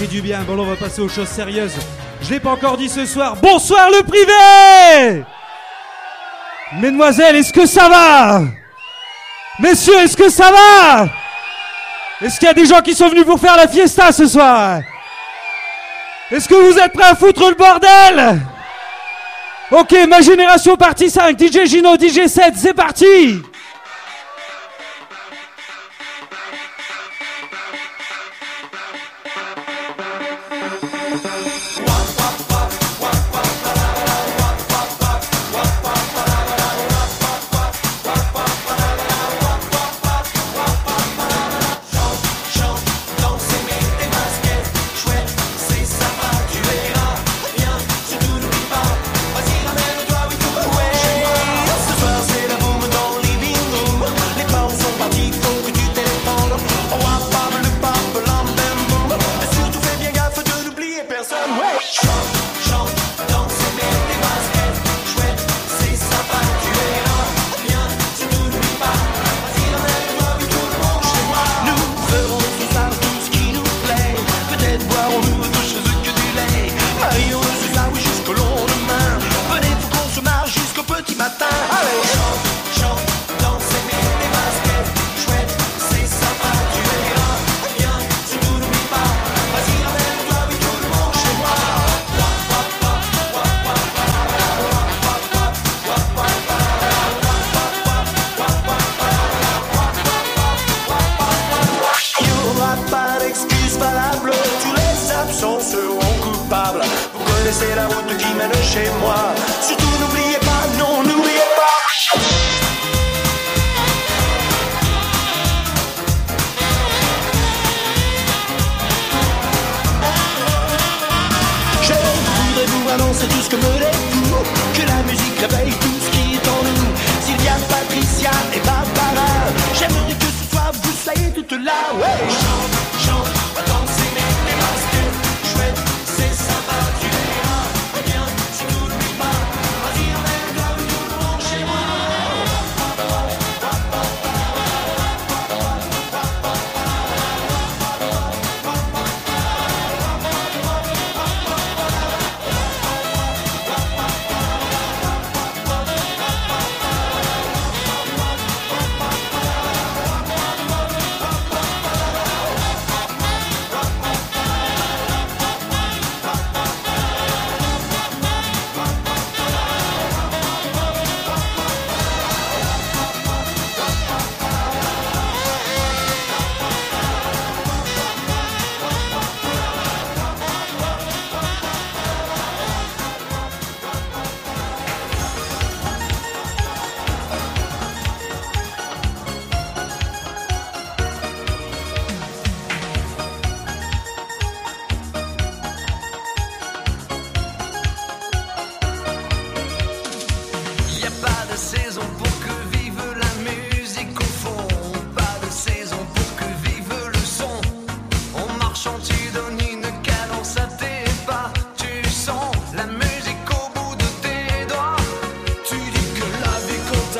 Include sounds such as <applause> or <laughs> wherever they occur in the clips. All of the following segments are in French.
Fait du bien. Bon, on va passer aux choses sérieuses. Je l'ai pas encore dit ce soir. Bonsoir le privé! Mesdemoiselles, est-ce que ça va? Messieurs, est-ce que ça va? Est-ce qu'il y a des gens qui sont venus pour faire la fiesta ce soir? Est-ce que vous êtes prêts à foutre le bordel? Ok, ma génération partie 5, DJ Gino, DJ 7, c'est parti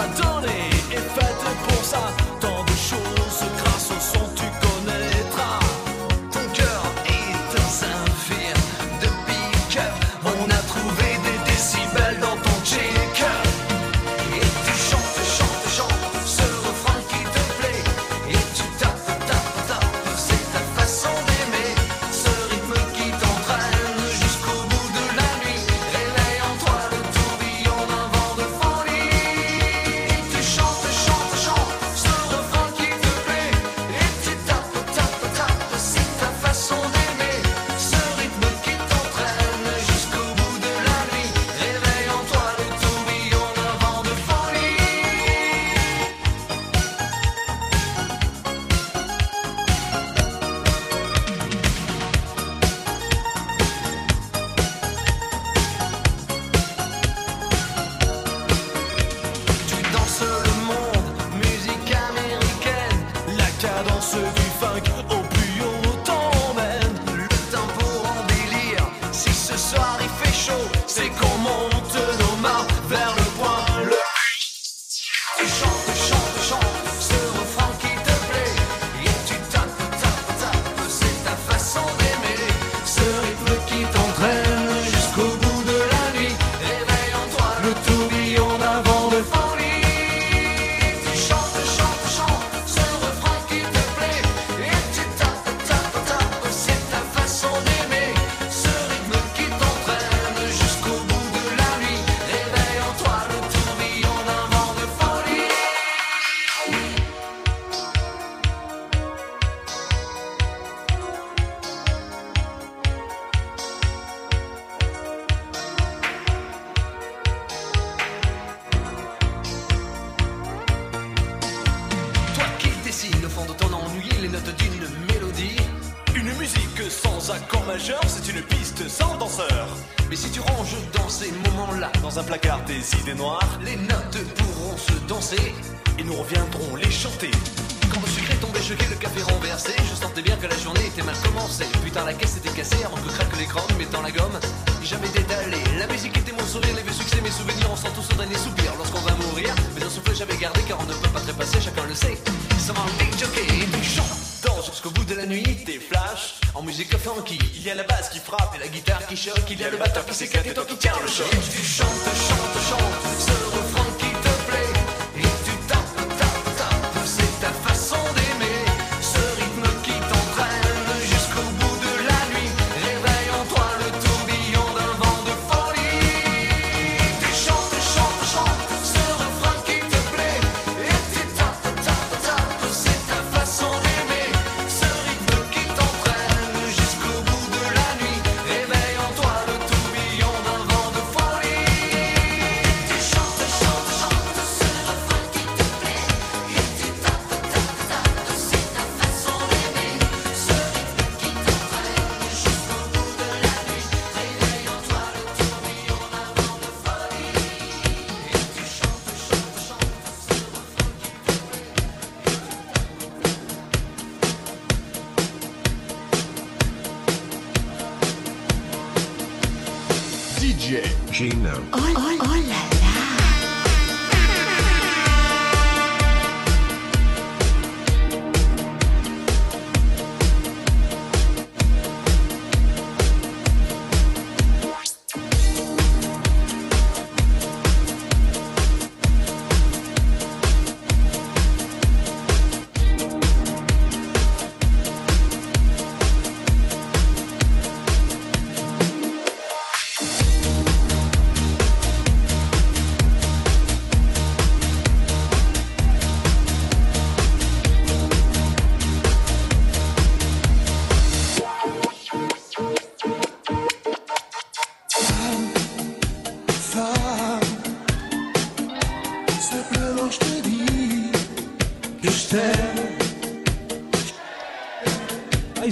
I don't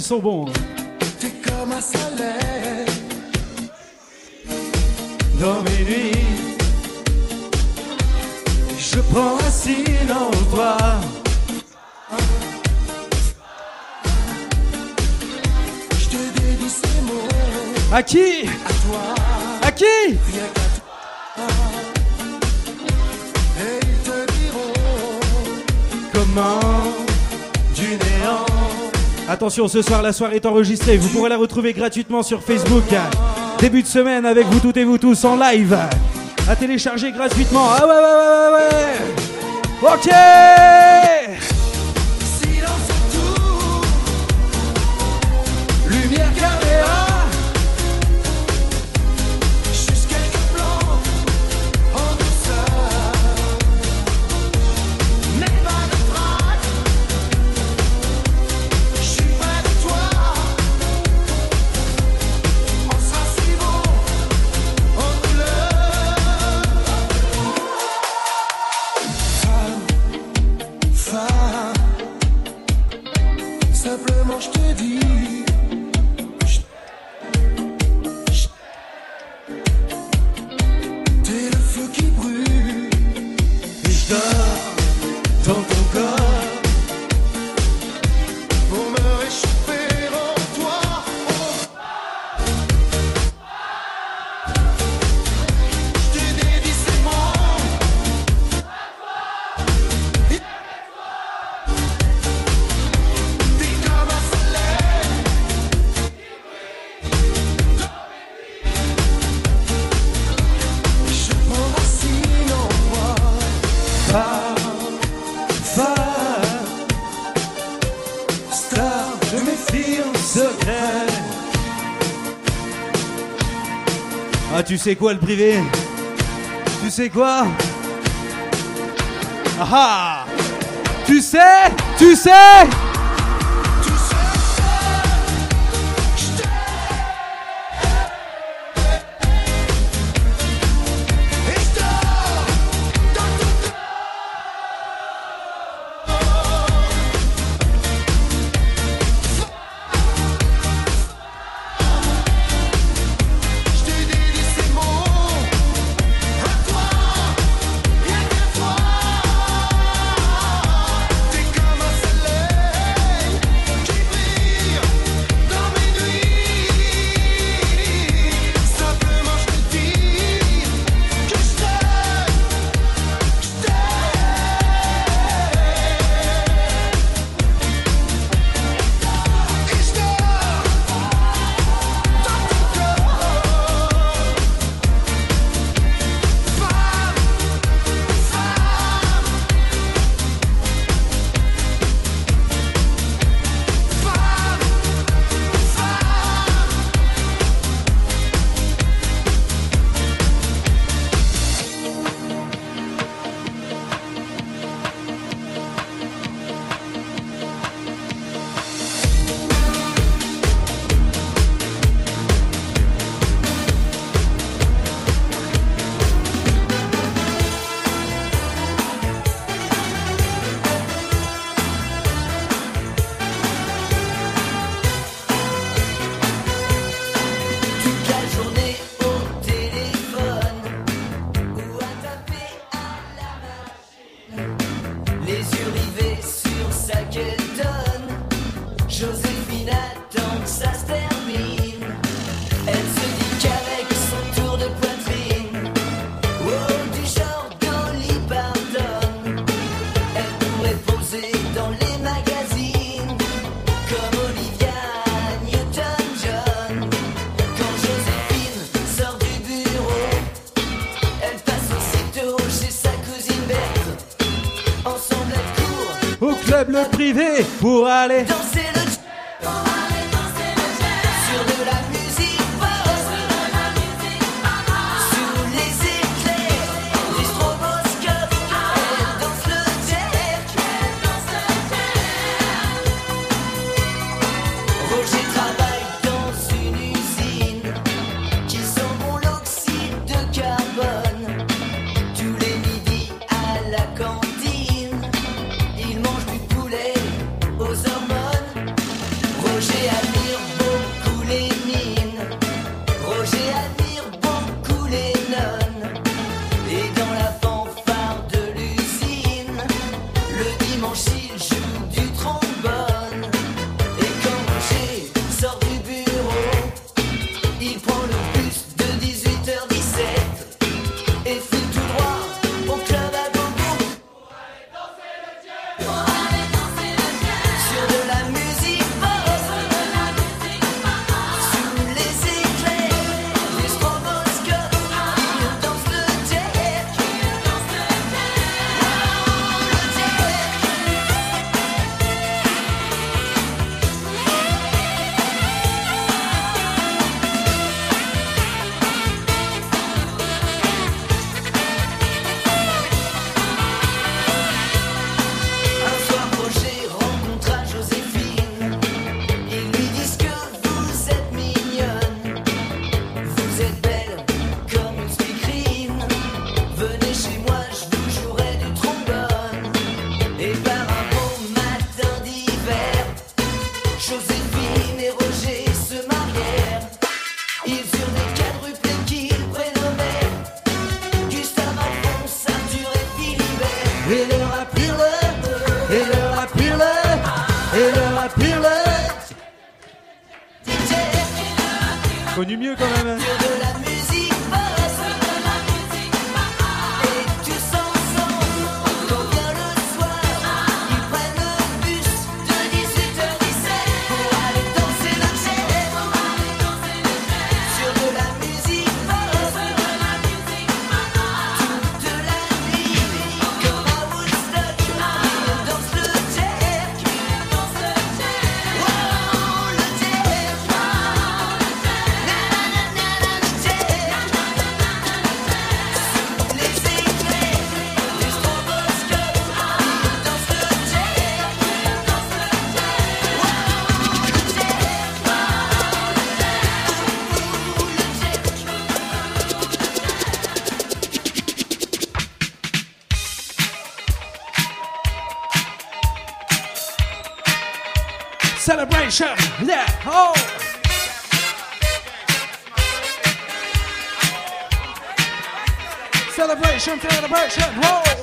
sou bom. Attention, ce soir, la soirée est enregistrée. Vous pourrez la retrouver gratuitement sur Facebook. Début de semaine avec vous toutes et vous tous en live. À télécharger gratuitement. Ah ouais, ouais, ouais, ouais, ouais. Ok Tu sais quoi le privé? Tu sais quoi? Ah! ah! Tu sais? Tu sais? Celebration, yeah, oh. Celebration, celebration, oh.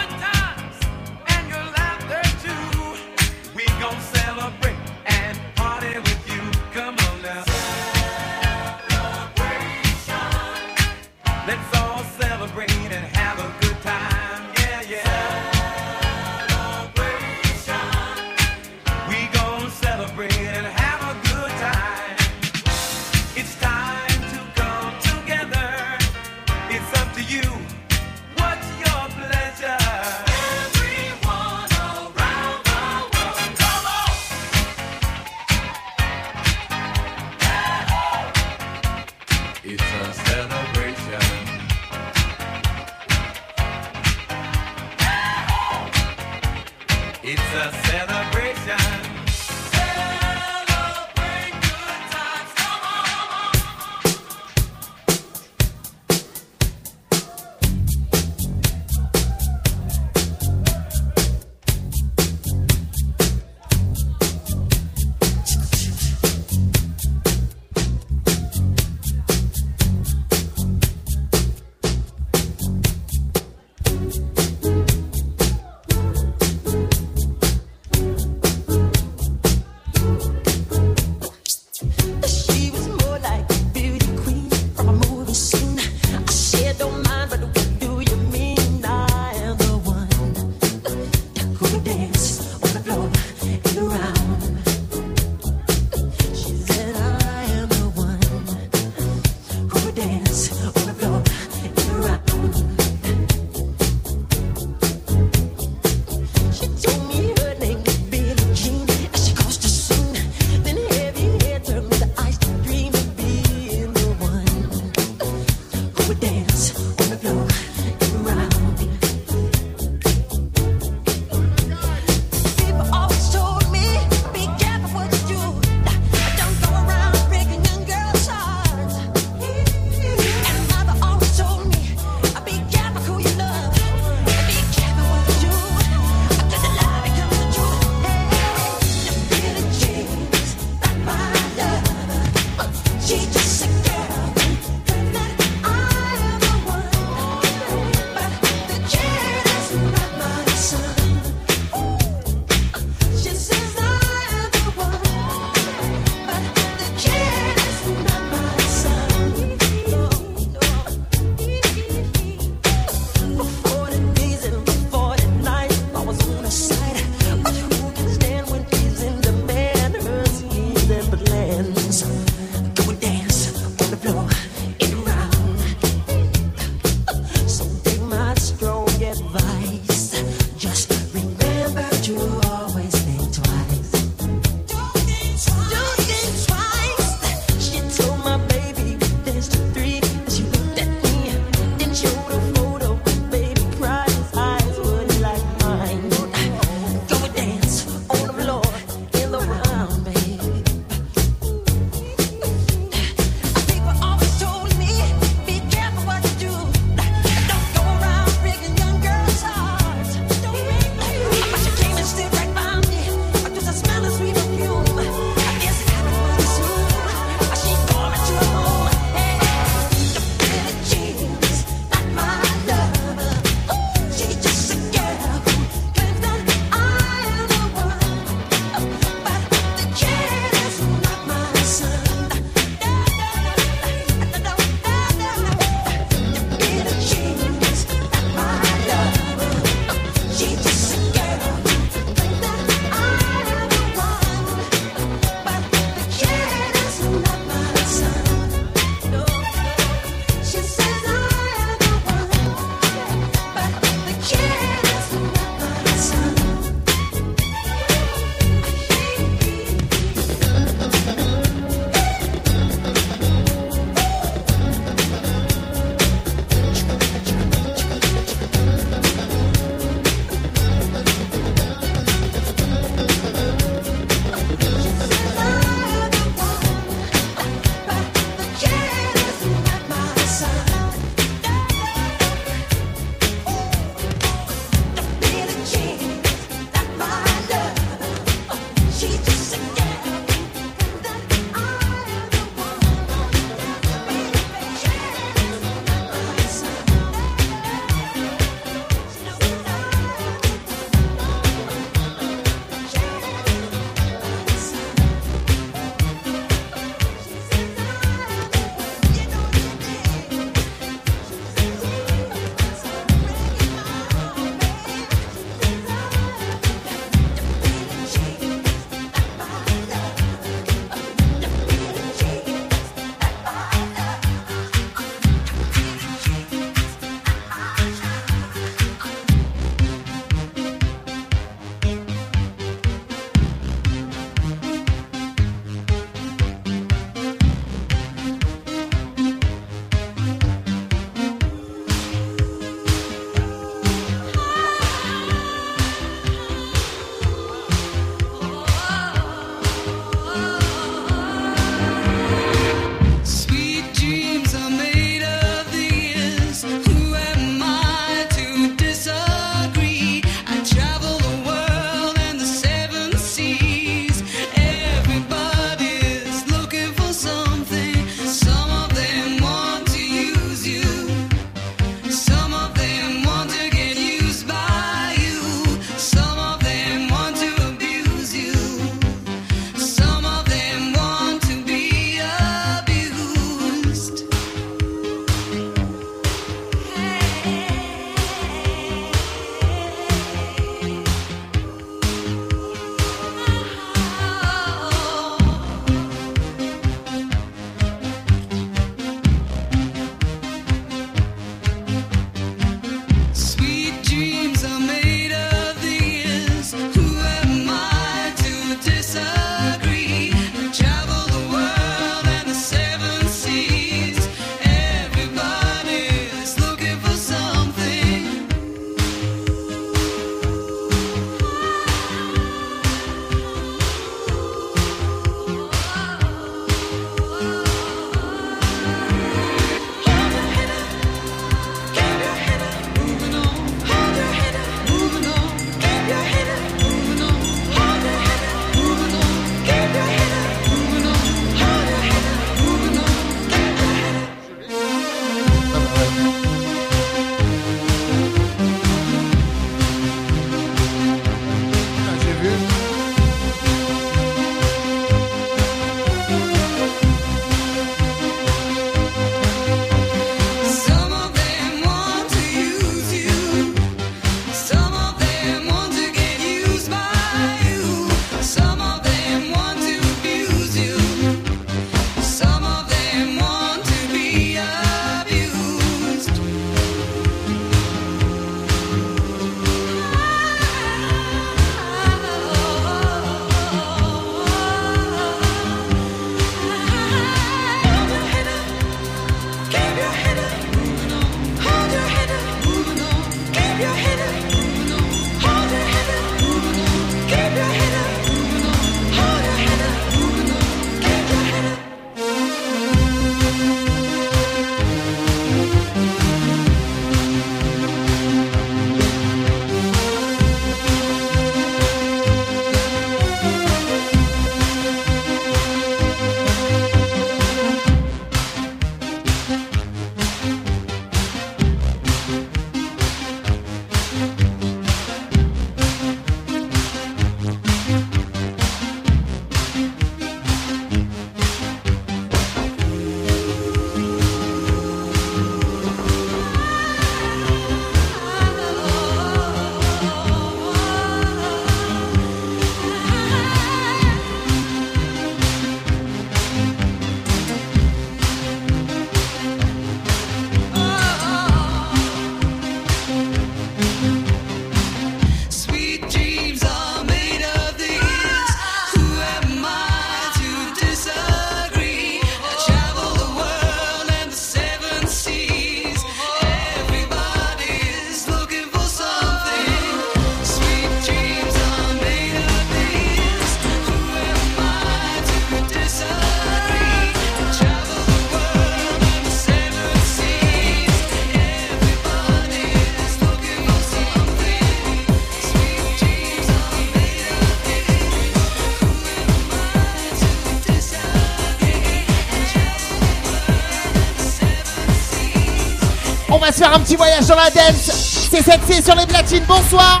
Un petit voyage dans la dance. C'est 7C sur les platines. Bonsoir.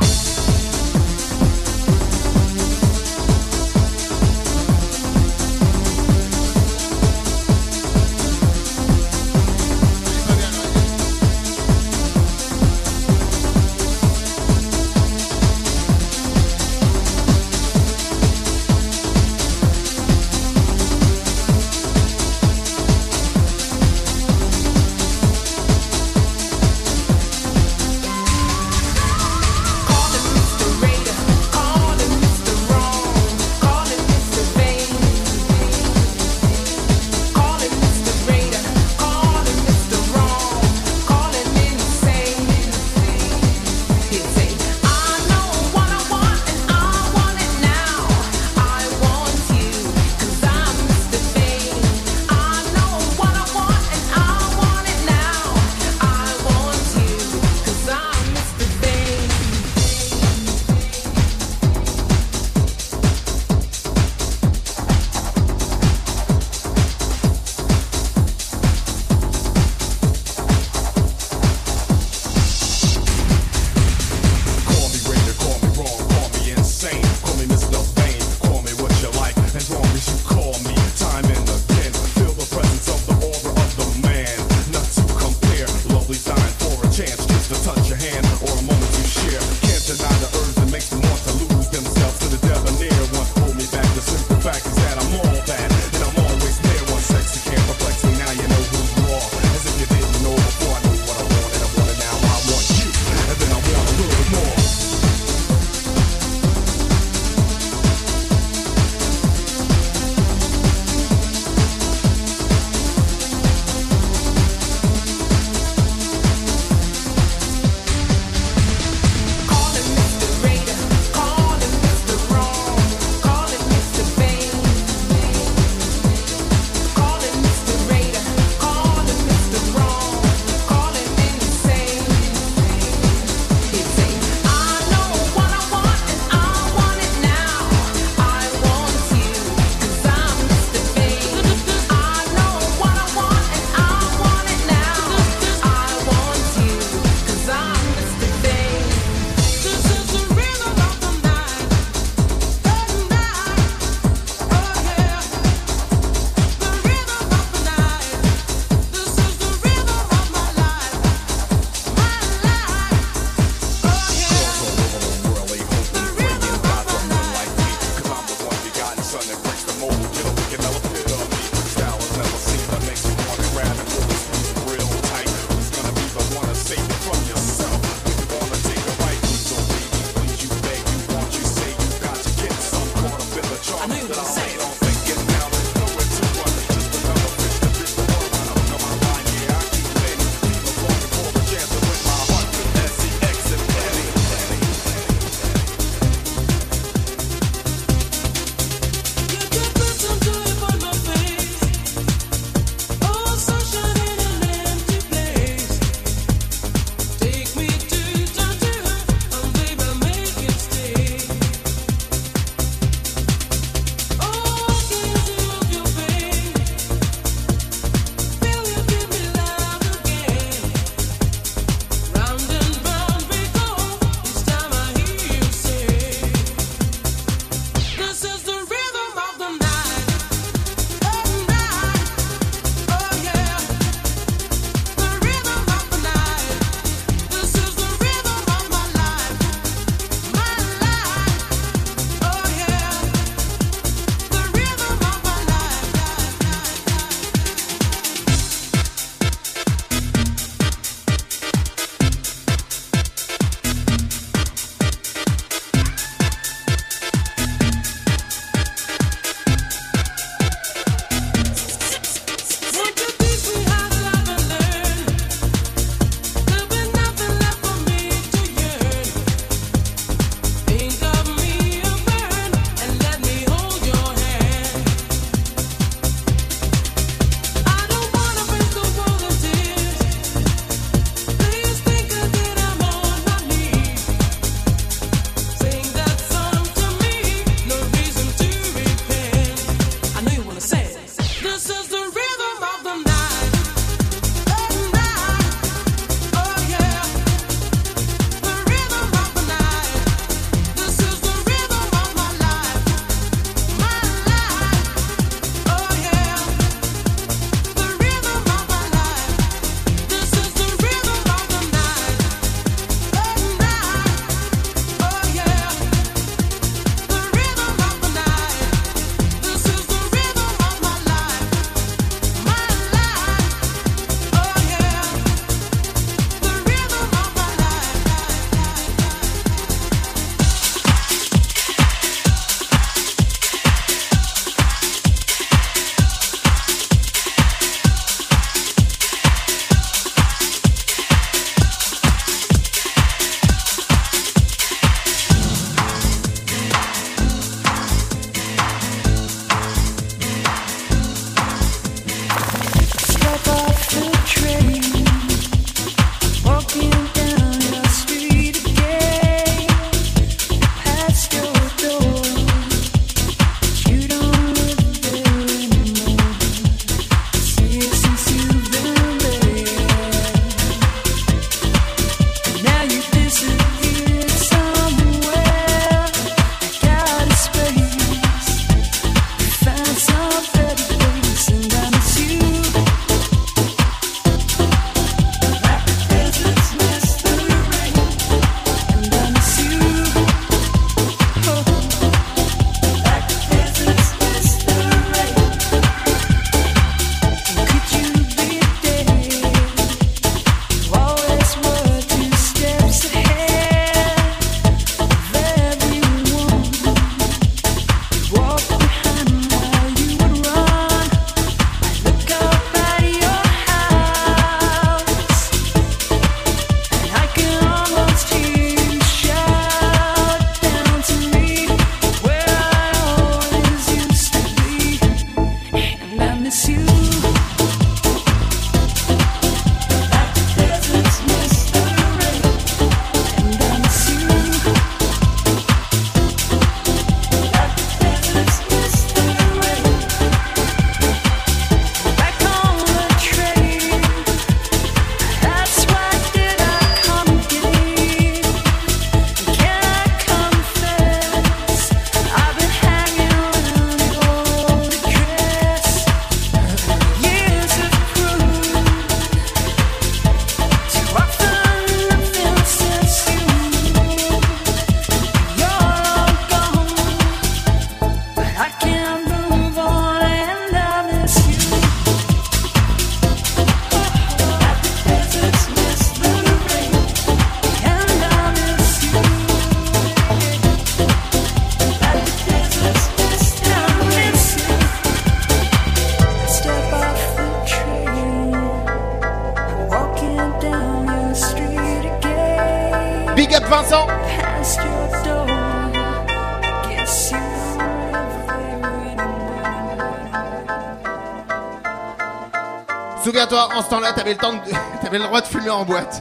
<laughs> T'avais le droit de fumer en boîte.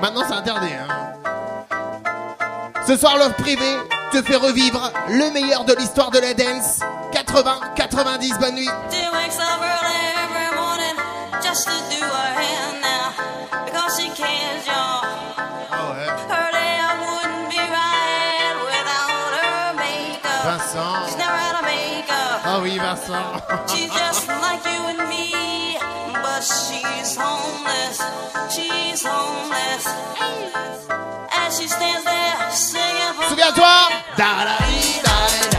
Maintenant, c'est interdit. Hein. Ce soir, Love Privé te fait revivre le meilleur de l'histoire de la dance. 80, 90, bonne nuit. Vincent. Ah oui, Vincent. <laughs> But she's homeless. She's homeless. As she stands there singing Souviens-toi.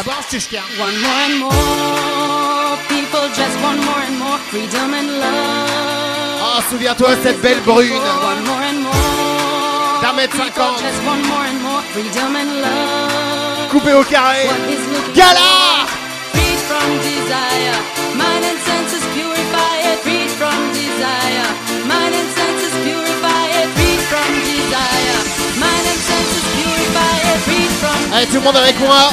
Ah bon, Stushka. One more and more, people just want more and more freedom and love. Ah, souviens-toi, cette belle brune. One more and more, D'un mètre people cinquante. just want more and more freedom and love. Coupé au carré. Gala Freed from desire, mind and senses purify it. Freed from desire, mind and senses purify it. Freed from desire, mind and senses purify it. Freed from Allez, tout le monde avec moi.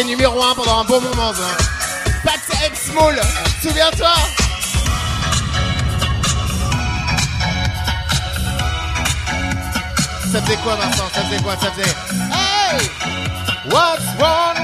Numéro 1 pendant un bon moment, ça. Pat X Small, souviens-toi Ça faisait quoi, Vincent? Ça faisait quoi? Ça faisait. Hey What's wrong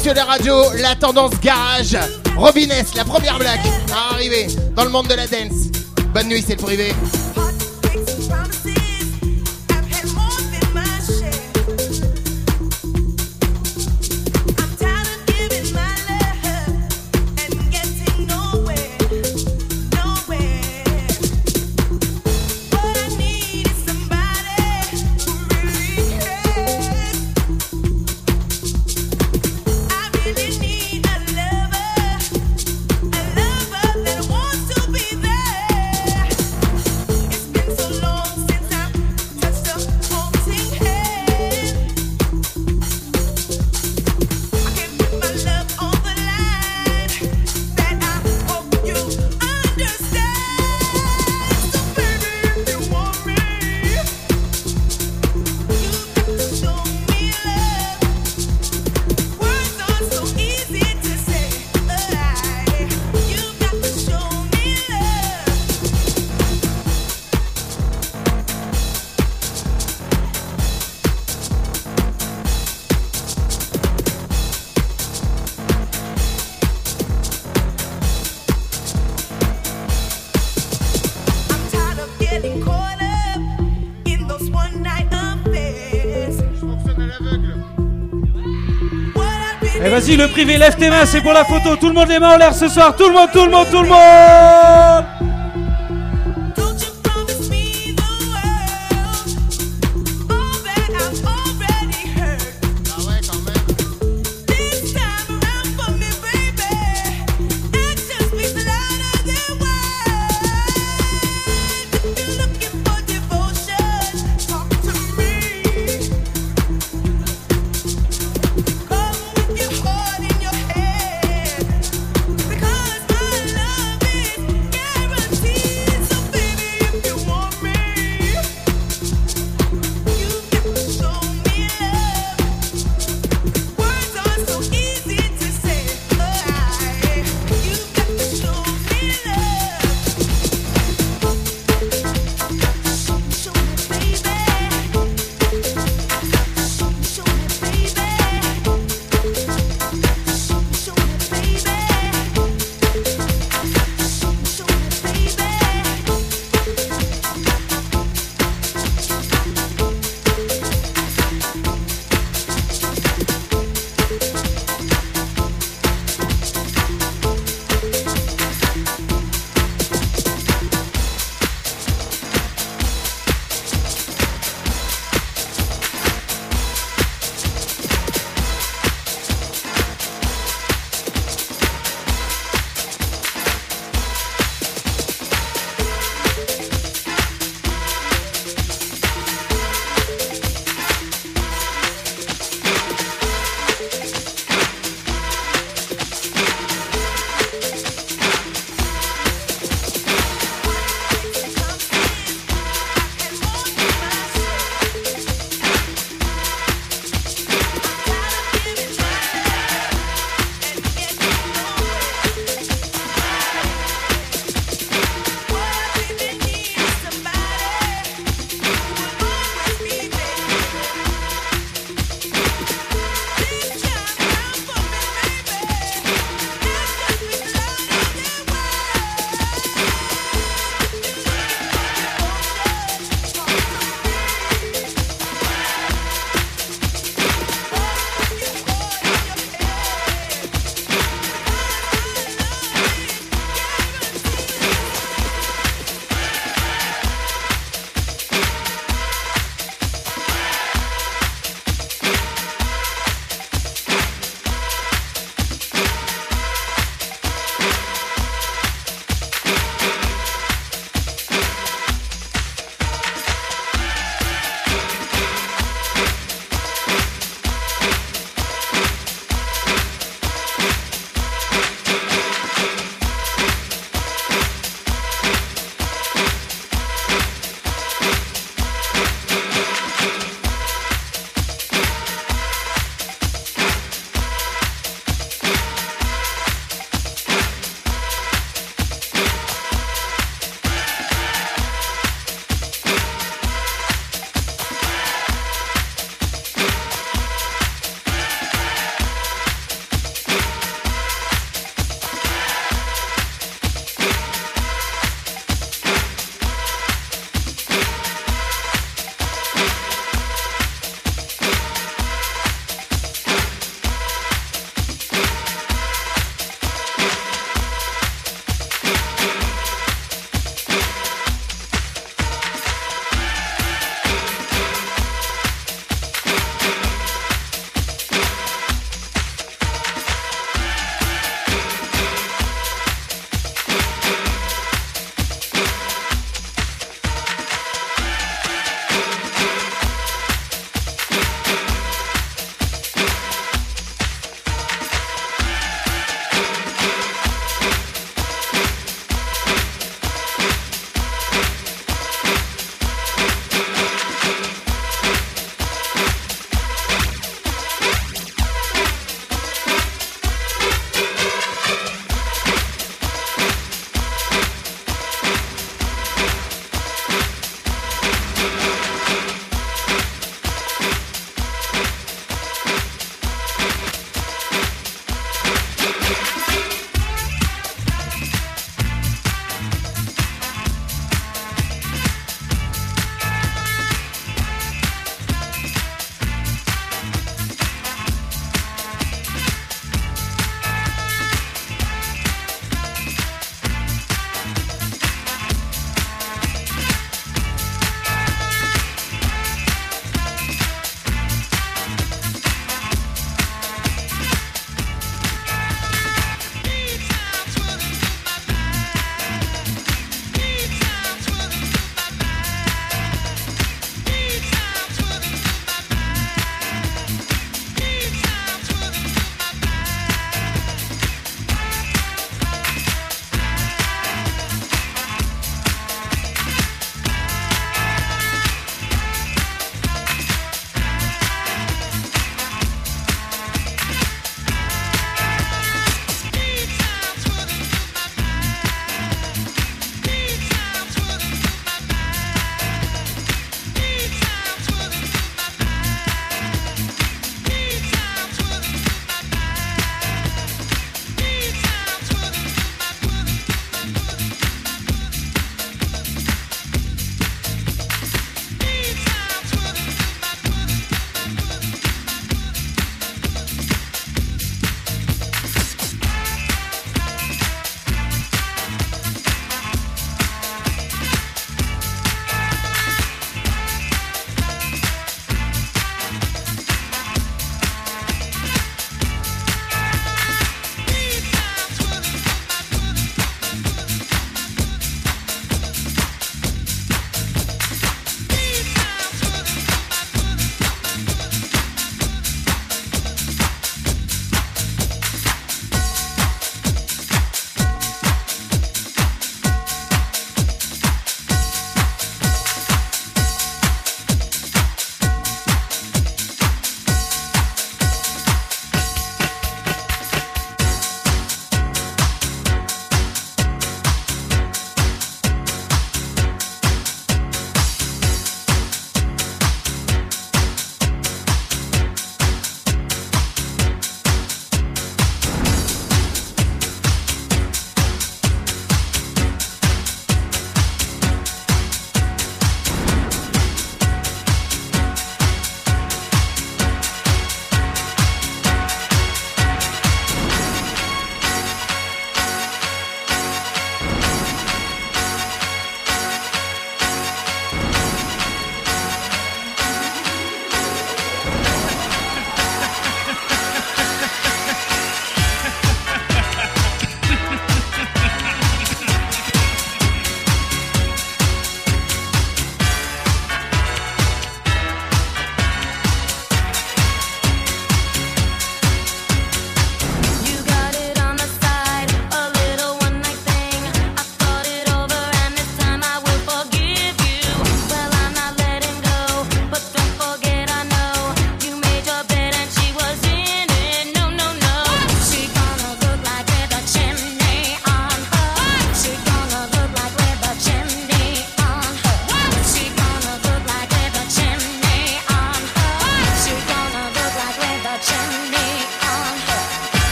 89 arrive sur les radios, la tendance garage. Robin S, la première blague à arriver dans le monde de la dance. Bonne nuit, c'est le privé. Le privé, lève tes mains, c'est pour la photo. Tout le monde les mains en l'air ce soir. Tout le monde, tout le monde, tout le monde.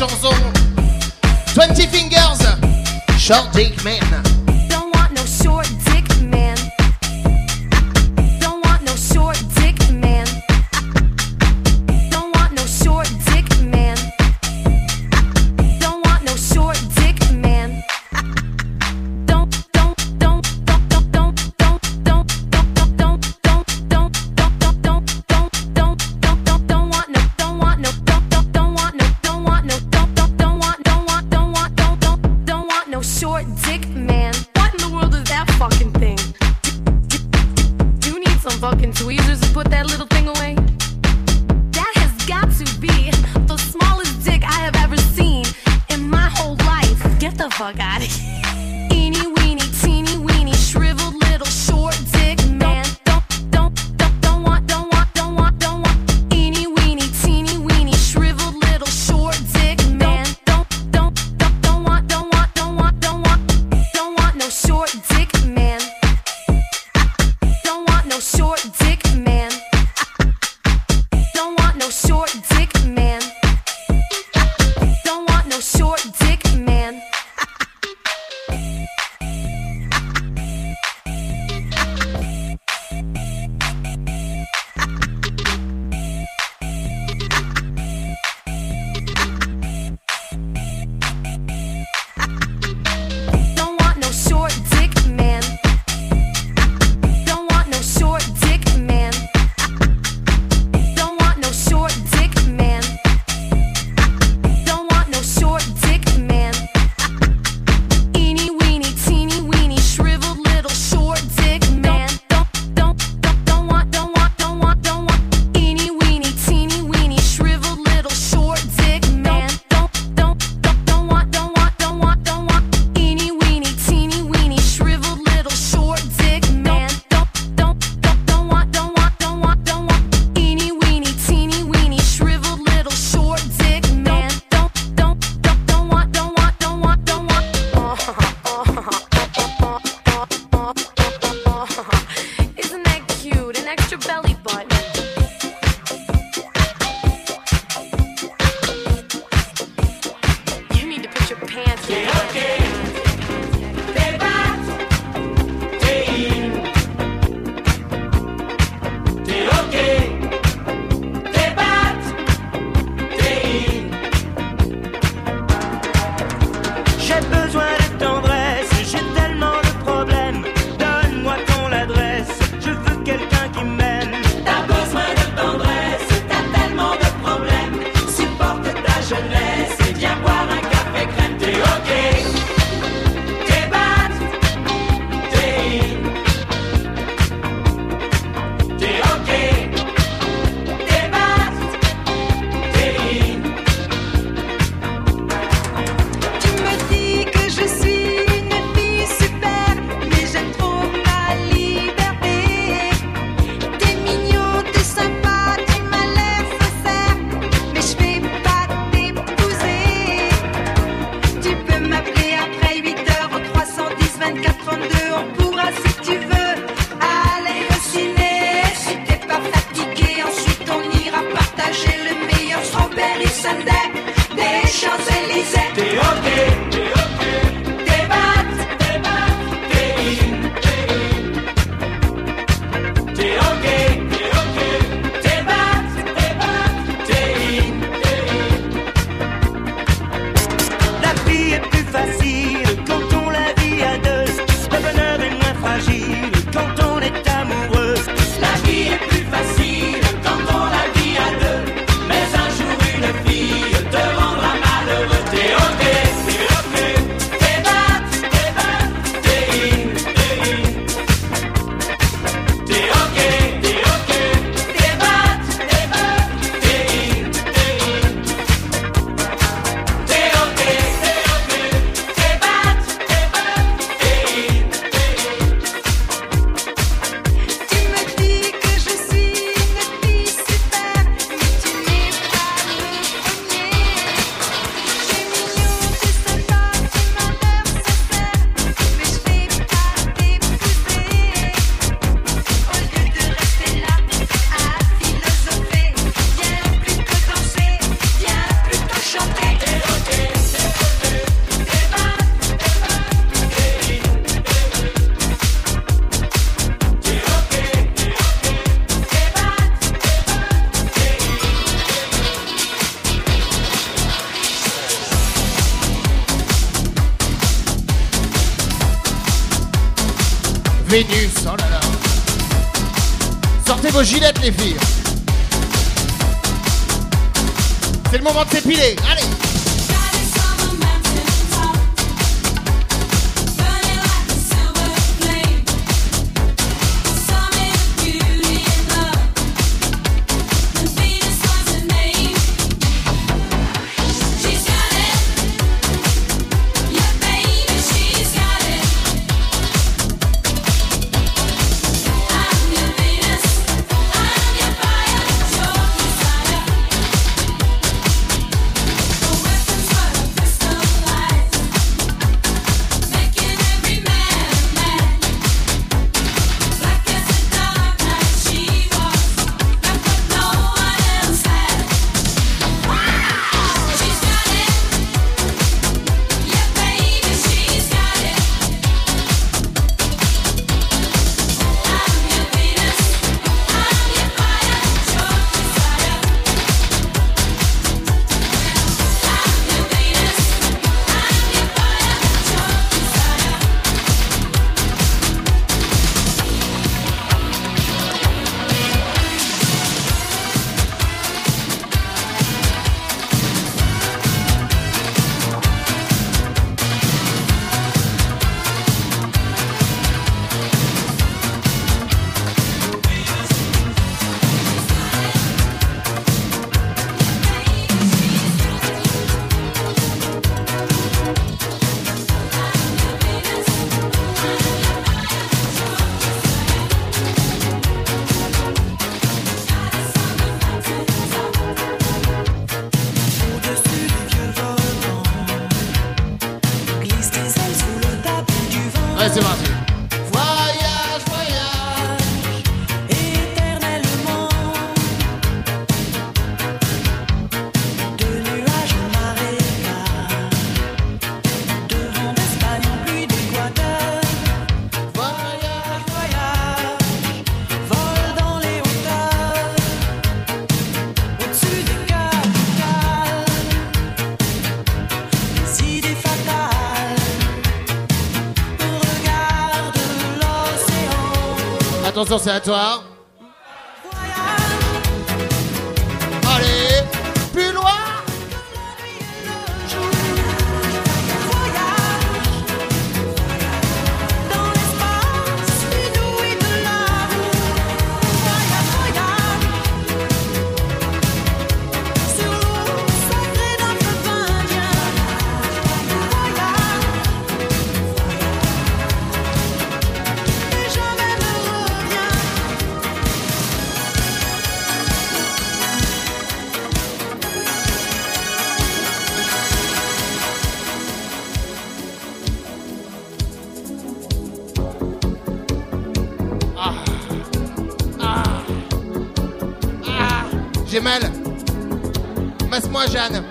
Chanson. 20 Fingers, Short Livio. Attention, c'est à toi. öğrendim.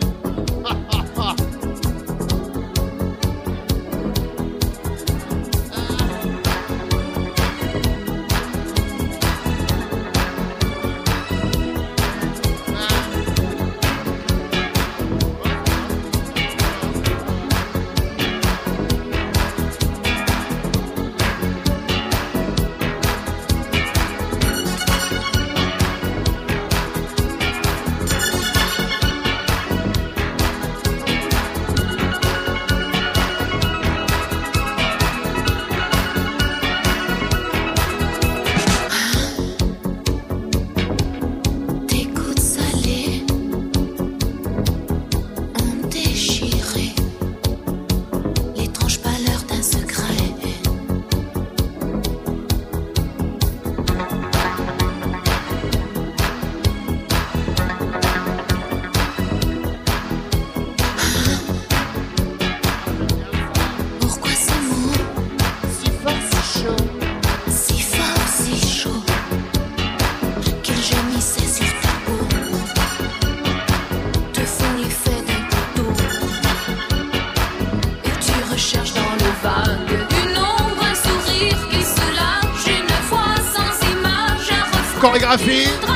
Davi.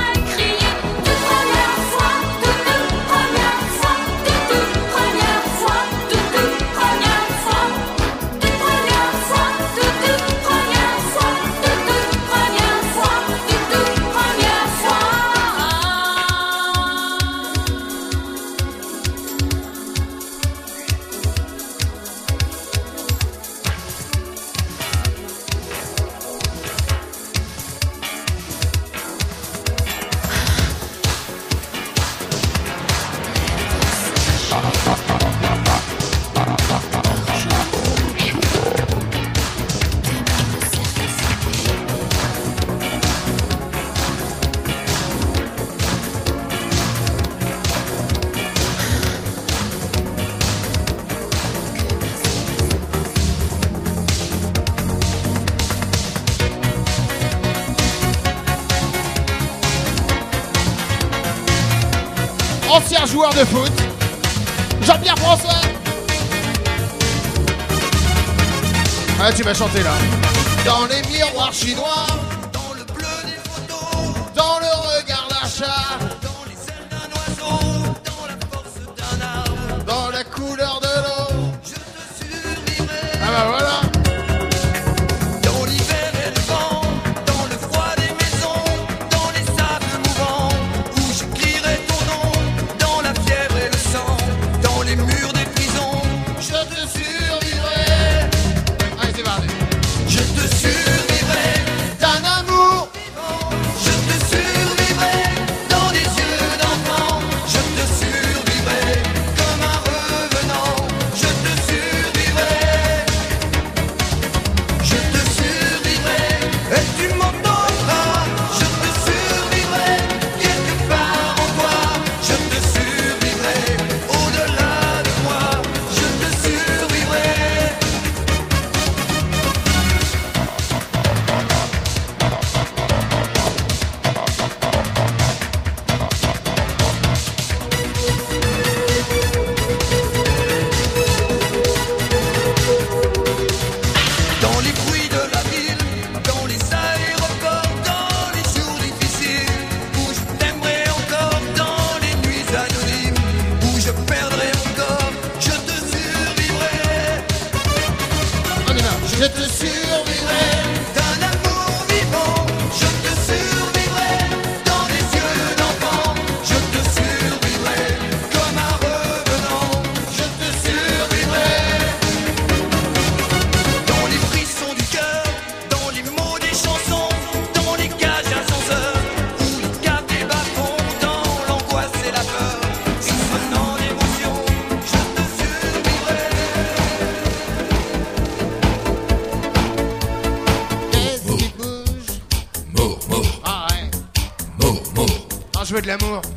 de foot, Jean-Pierre François. Ah, tu vas chanter là. Dans les miroirs chinois. l'amour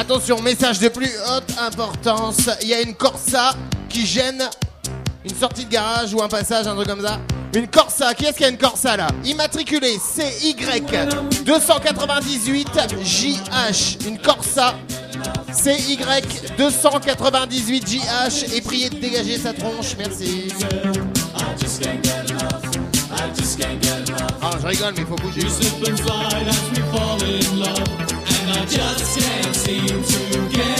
Attention, message de plus haute importance. Il y a une Corsa qui gêne une sortie de garage ou un passage, un truc comme ça. Une Corsa, qui est-ce qui a une Corsa là Immatriculé CY 298 JH. Une Corsa CY 298 JH et priez de dégager sa tronche, merci. Ah, je rigole, mais il faut bouger. I just can't seem to get.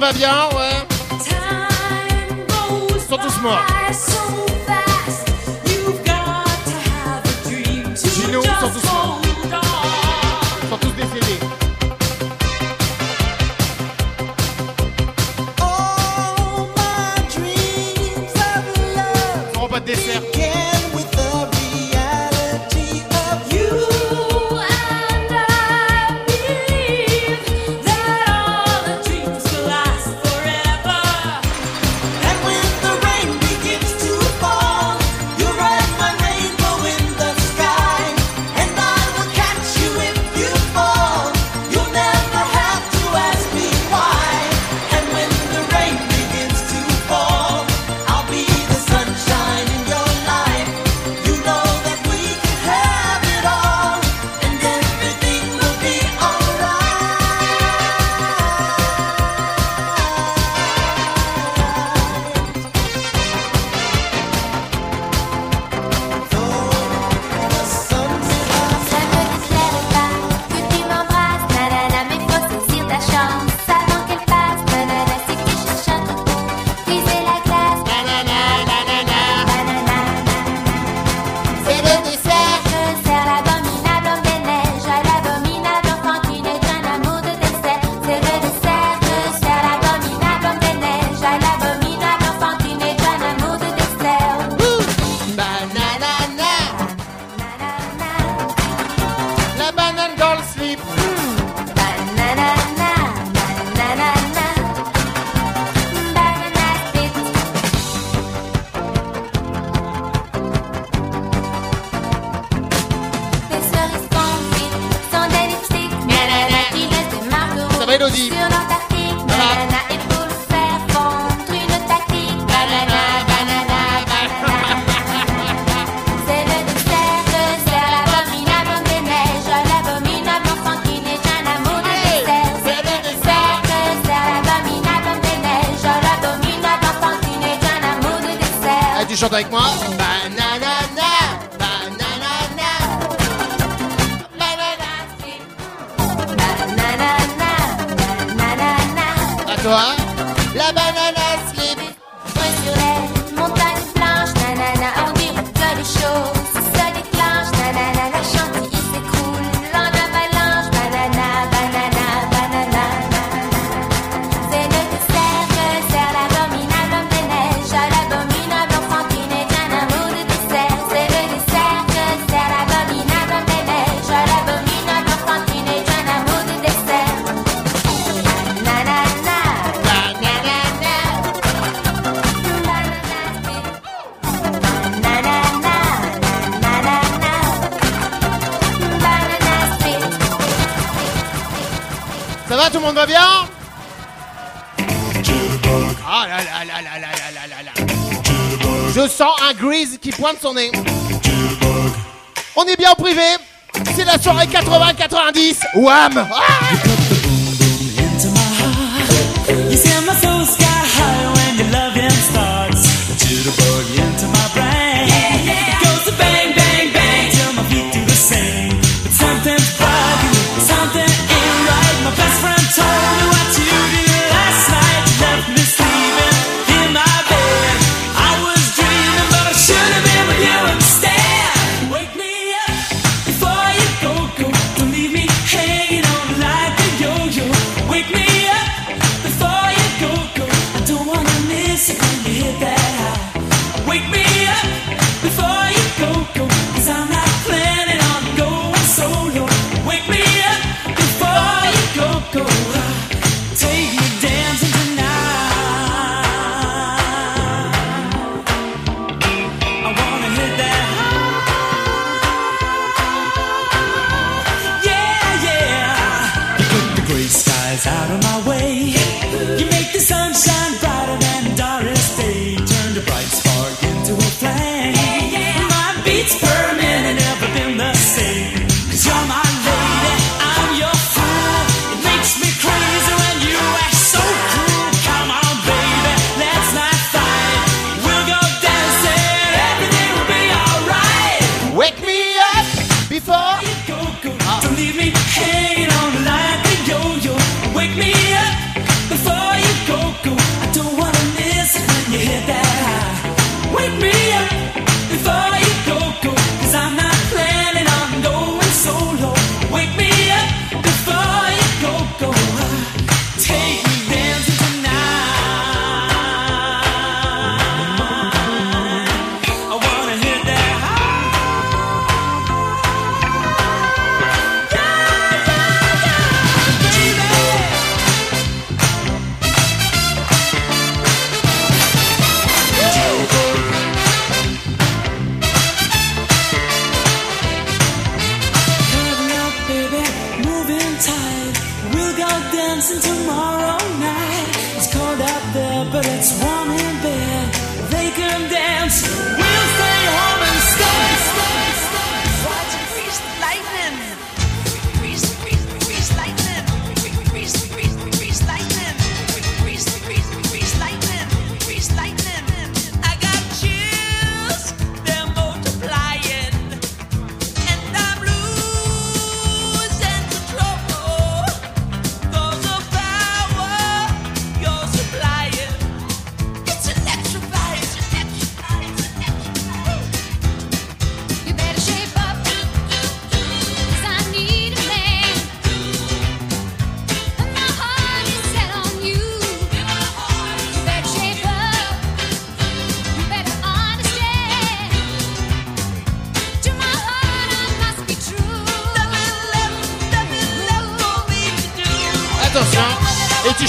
va bien. La banane Je sens un grease qui pointe son nez. On est bien au privé. C'est la soirée 80-90. Wham ah!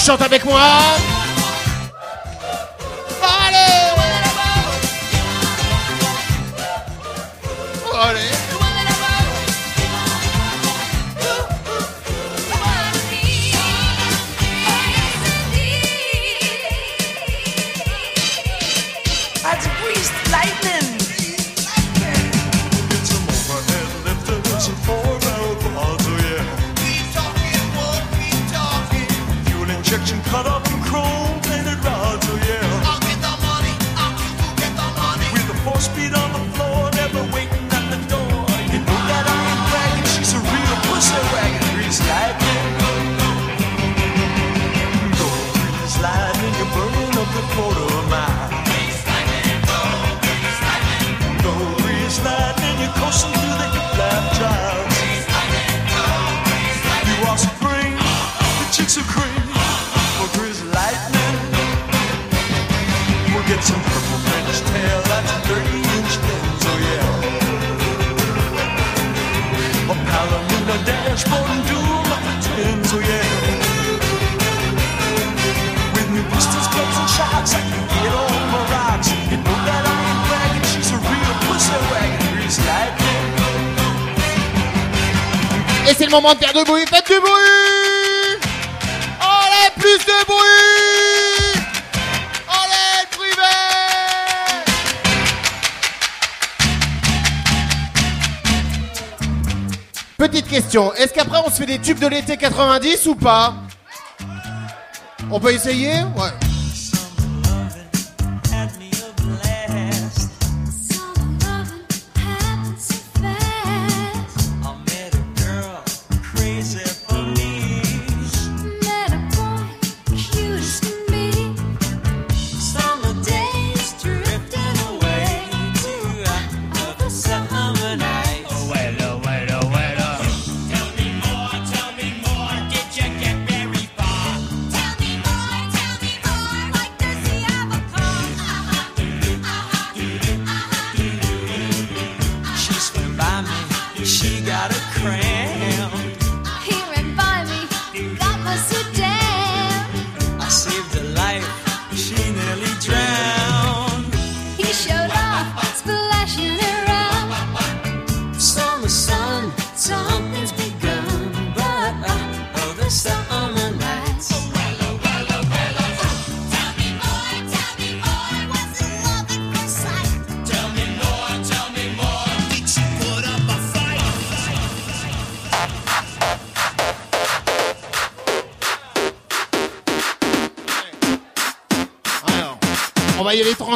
chante avec moi. on se fait des tubes de l'été 90 ou pas? On peut essayer? Ouais.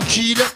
tranquille.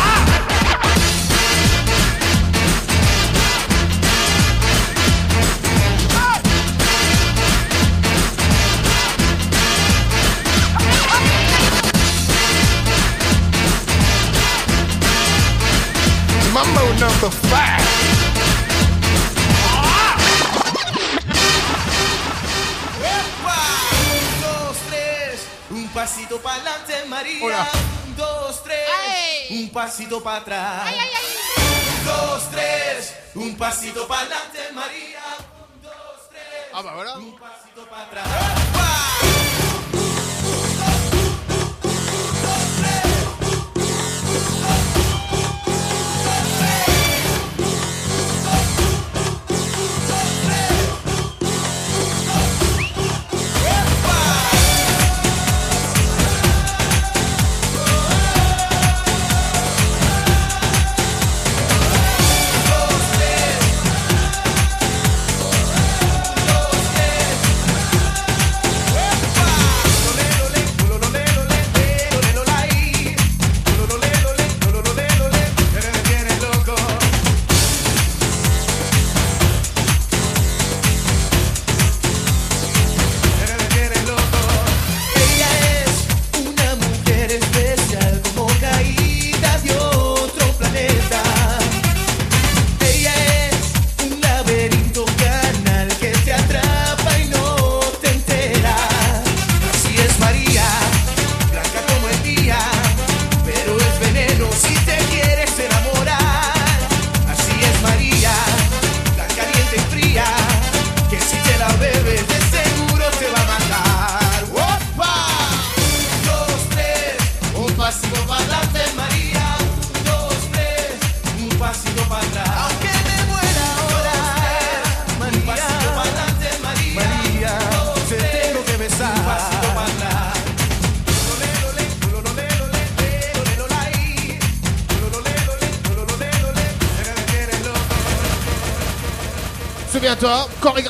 number five. Un, dos, tres, un pasito para adelante, María. Hola. Un, dos, tres, ay. un pasito para atrás. Ay, ay, un, dos, tres, un pasito para adelante, María. Un, dos, tres, ah, un pasito para atrás.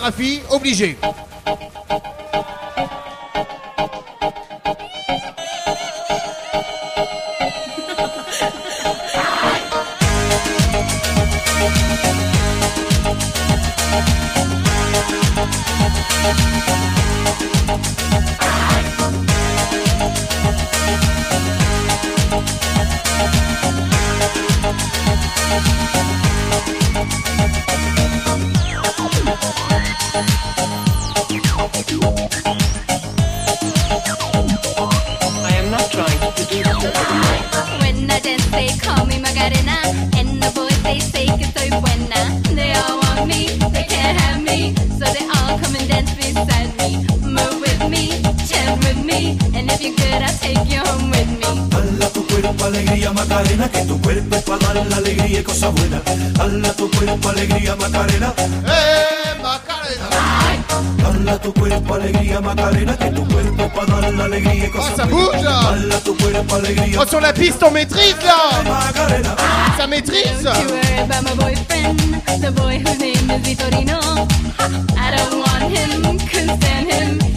Chorégraphie obligée.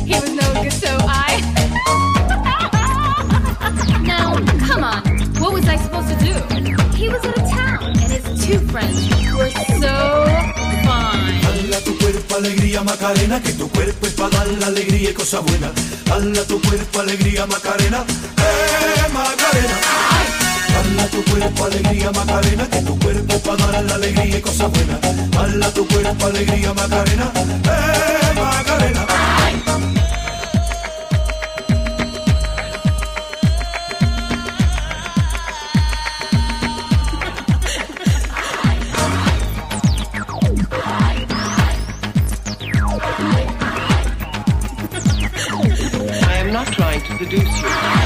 He was no good, so I. <laughs> now, come on, what was I supposed to do? He was out of town, and his two friends were so fine. Hala tu cuerpo alegría Macarena, que tu cuerpo es para dar la alegría y cosas buenas. Hala tu cuerpo alegría Macarena. Eh, Macarena. Hala tu cuerpo alegría Macarena, que tu cuerpo para dar la alegría y cosas buenas. Tu cuerpo alegría Macarena. Eh, Macarena. Not trying to seduce you.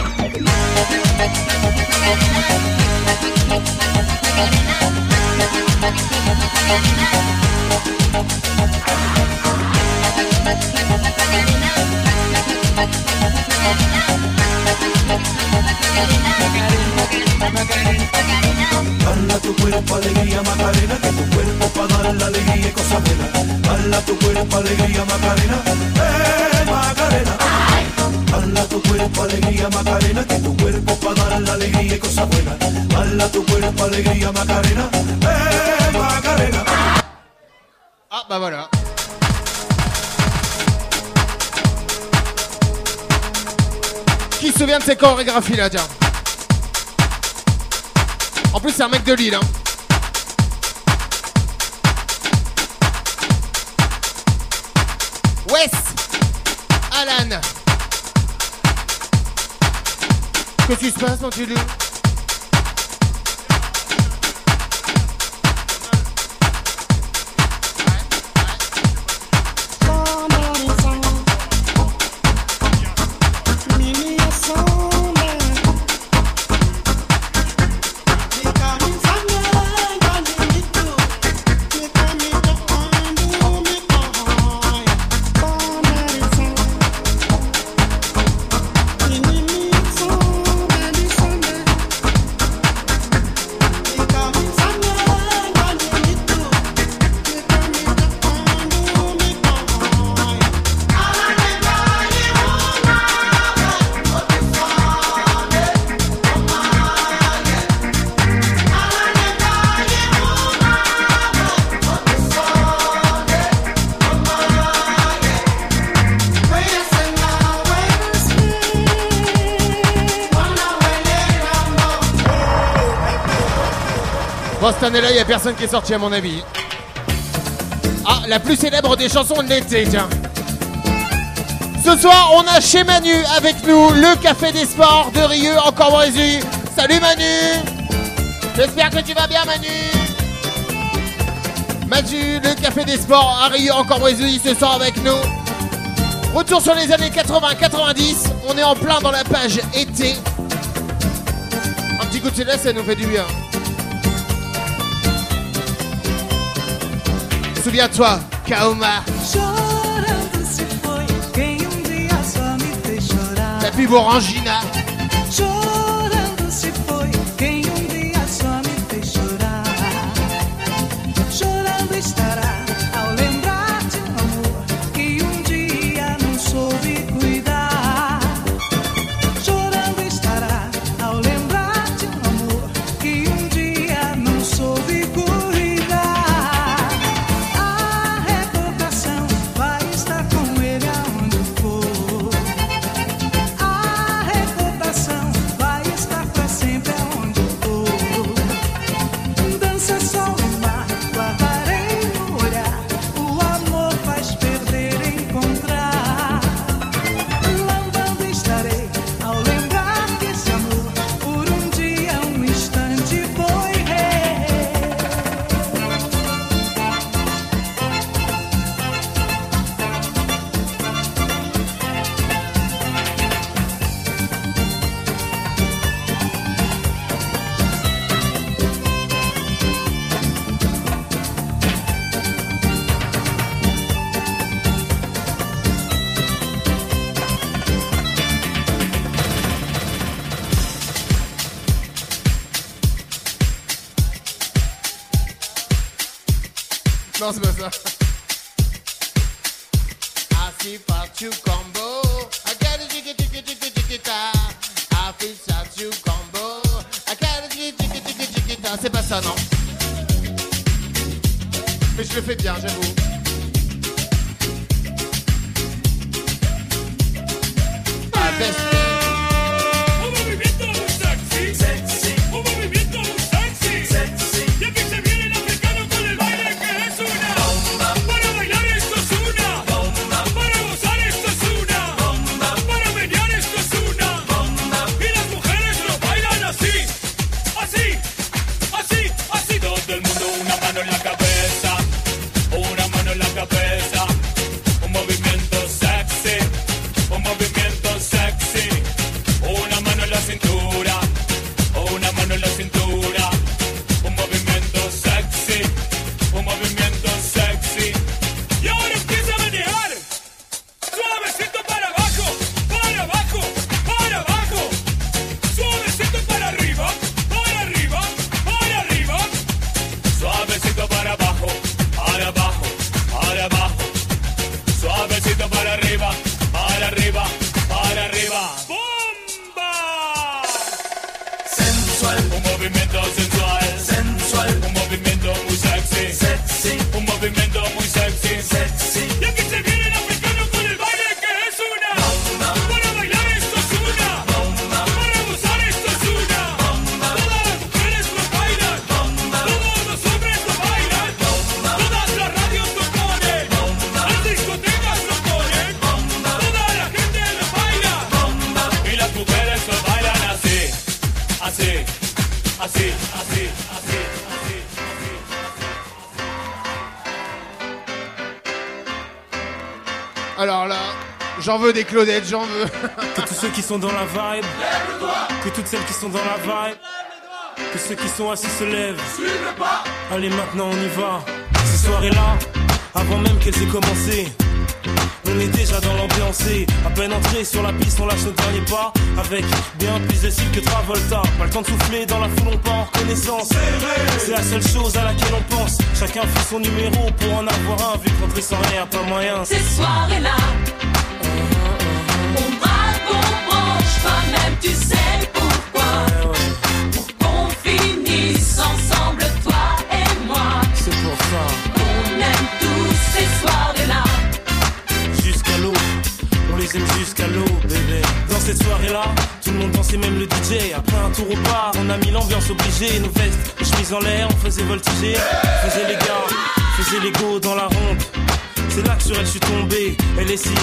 Alegría Macarena. Eh, Macarena. Hala tu cuerpo alegría Macarena, que tu cuerpo para dar la alegría y cosas buenas. Hala tu cuerpo alegría Macarena. Eh, Macarena. Ah bah voilà. Qui se souvient de ces chorégraphies là, tiens? En plus, c'est un mec de Lille, hein. Wes Alan Qu'est-ce qui se passe, mon Toulouse Bon, personne qui est sorti, à mon avis. Ah, la plus célèbre des chansons de l'été, tiens. Ce soir, on a chez Manu avec nous le Café des Sports de Rieux en Cambrésis. Salut Manu J'espère que tu vas bien, Manu Manu, le Café des Sports à Rieux en Cambrésis, ce soir avec nous. Retour sur les années 80-90, on est en plein dans la page été. Un petit coup de céleste, ça nous fait du bien. Chorar. la pub Orangina. Non, des Claudettes, j'en veux. <laughs> Que tous ceux qui sont dans la vibe, que toutes celles qui sont dans la vibe, que ceux qui sont assis se lèvent. Allez, maintenant on y va. Ces soirées-là, avant même qu'elles aient commencé. On est déjà dans l'ambiance et à peine entré sur la piste, on lâche notre dernier pas avec bien plus de style que Travolta. Pas le temps de souffler dans la foule, on part en reconnaissance. C'est la seule chose à laquelle on pense. Chacun fait son numéro pour en avoir un, vu que rentrer sans rien, pas moyen. Ces soirées-là, en l'air, on faisait voltiger. On faisait les gars, on faisait les go dans la ronde. C'est là que sur elle je suis tombé, elle est si,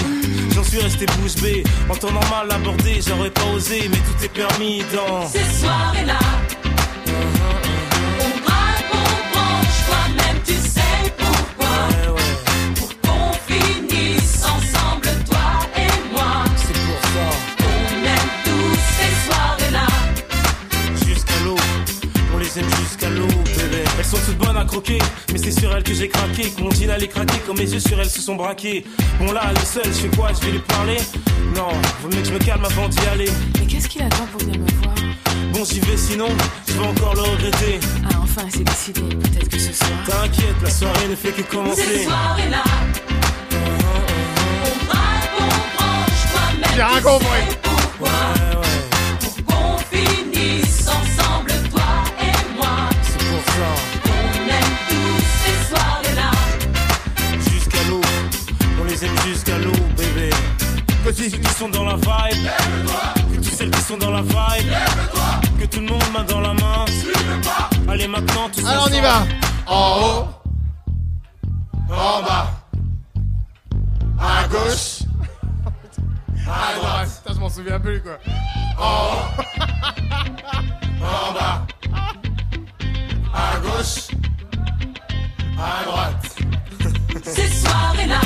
j'en suis resté bouche bée. En temps normal abordé, j'aurais pas osé, mais tout est permis dans Ces soirées-là, croquer, mais c'est sur elles que j'ai craqué. Que mon jean allait craquer, comme mes yeux sur elles se sont braqués. Bon là, elle est seule, je fais quoi? Je vais lui parler? Non, vaut mieux que je me calme avant d'y aller. Mais qu'est-ce qu'il attend pour venir me voir? Bon, j'y vais sinon, je vais encore le regretter. Ah, enfin, c'est décidé. Peut-être que ce soir. T'inquiète, la soirée ne fait que commencer. soirées-là, on braque, on branche, toi-même J'ai rien tu compris. pourquoi. Pour qu'on finisse Ceux qui sont dans la vibe, que toutes celles qui sont dans la vibe, que tout le monde main dans la main. Allez maintenant, tous Alors on y va. En haut, en bas, à gauche, à droite. Putain, je m'en souviens plus quoi. En haut, en bas, à gauche, à droite. Ces soirées-là,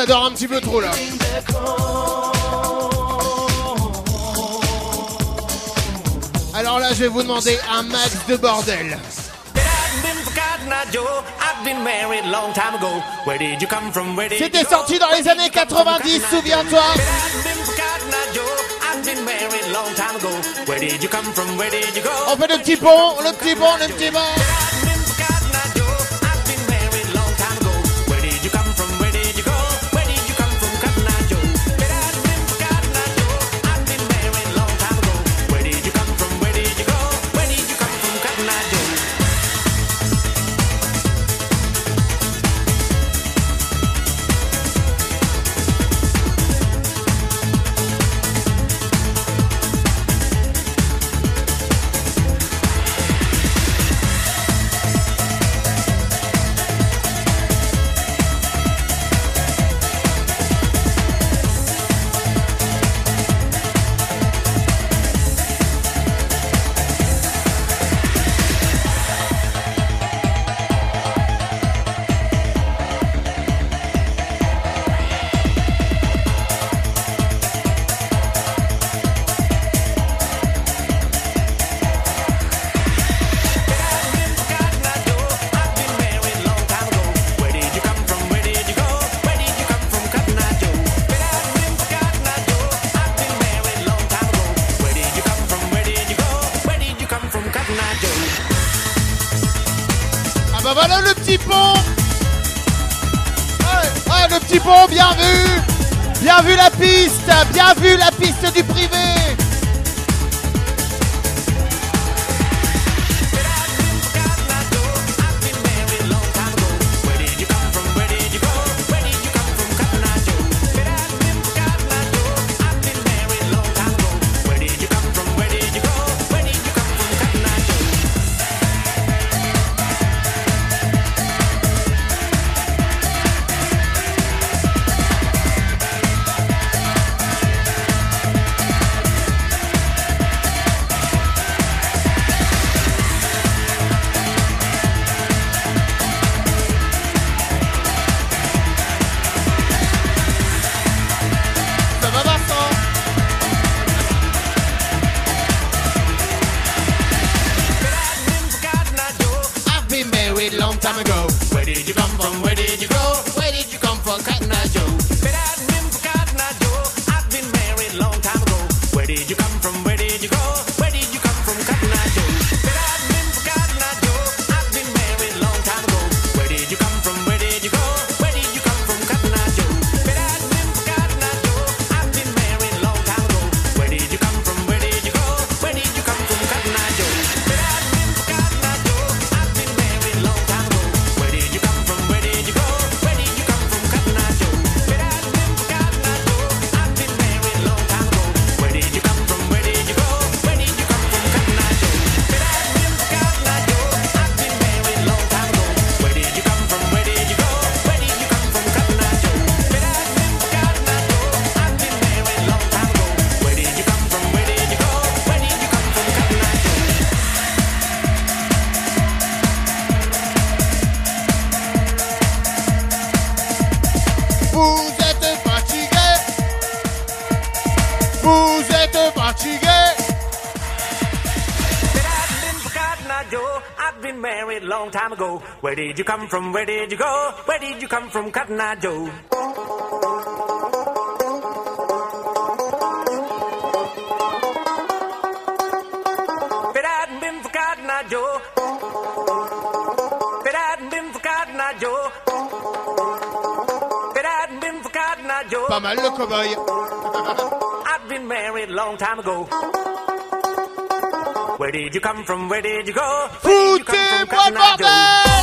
ça dort un petit peu trop là. Alors là, je vais vous demander un max de bordel. C'était sorti dans les années 90, souviens-toi. On fait le petit pont, le petit pont, le petit pont. Where did you come from? Where did you go? Where did you come from, Cotton Eye Joe? If it hadn't been for Cotton Eye Joe, if it hadn't been for Cotton Eye Joe, if it hadn't been for Cotton Eye Joe, Pas mal le cowboy. I've been married long time ago. Where did you come from? Where did you go? Where did you come from, Cotton Eye Joe?